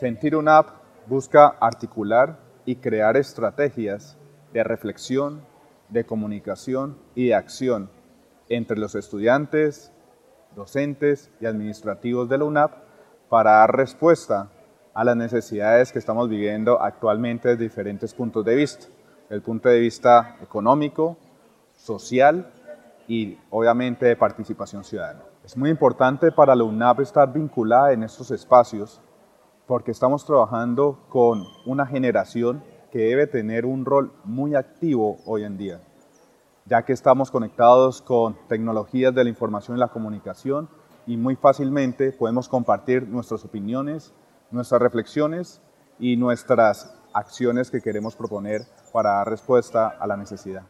Sentir UNAP busca articular y crear estrategias de reflexión, de comunicación y de acción entre los estudiantes, docentes y administrativos de la UNAP para dar respuesta a las necesidades que estamos viviendo actualmente desde diferentes puntos de vista, el punto de vista económico, social y obviamente de participación ciudadana. Es muy importante para la UNAP estar vinculada en estos espacios porque estamos trabajando con una generación que debe tener un rol muy activo hoy en día, ya que estamos conectados con tecnologías de la información y la comunicación y muy fácilmente podemos compartir nuestras opiniones, nuestras reflexiones y nuestras acciones que queremos proponer para dar respuesta a la necesidad.